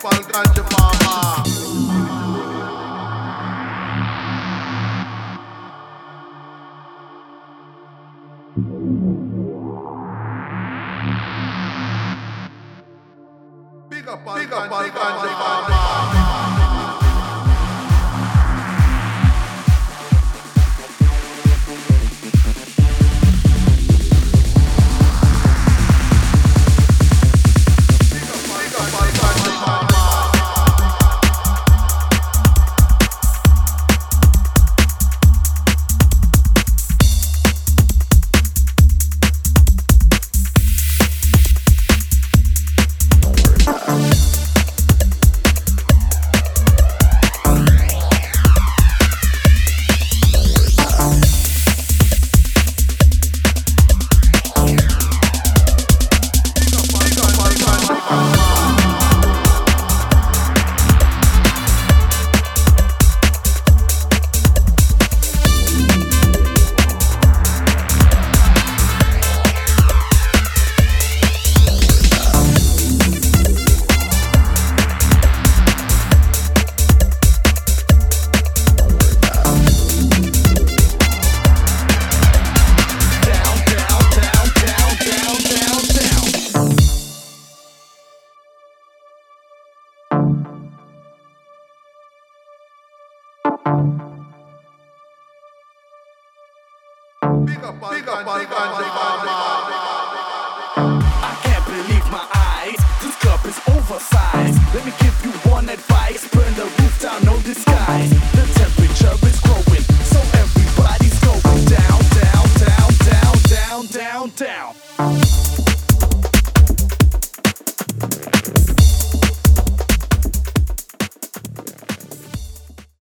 Municipal Ganja Farmer. Big up Big up I can't believe my eyes. This club is oversized. Let me give you one advice. Burn the roof down, no disguise. The temperature is growing, so everybody's going down, down, down, down, down, down, down.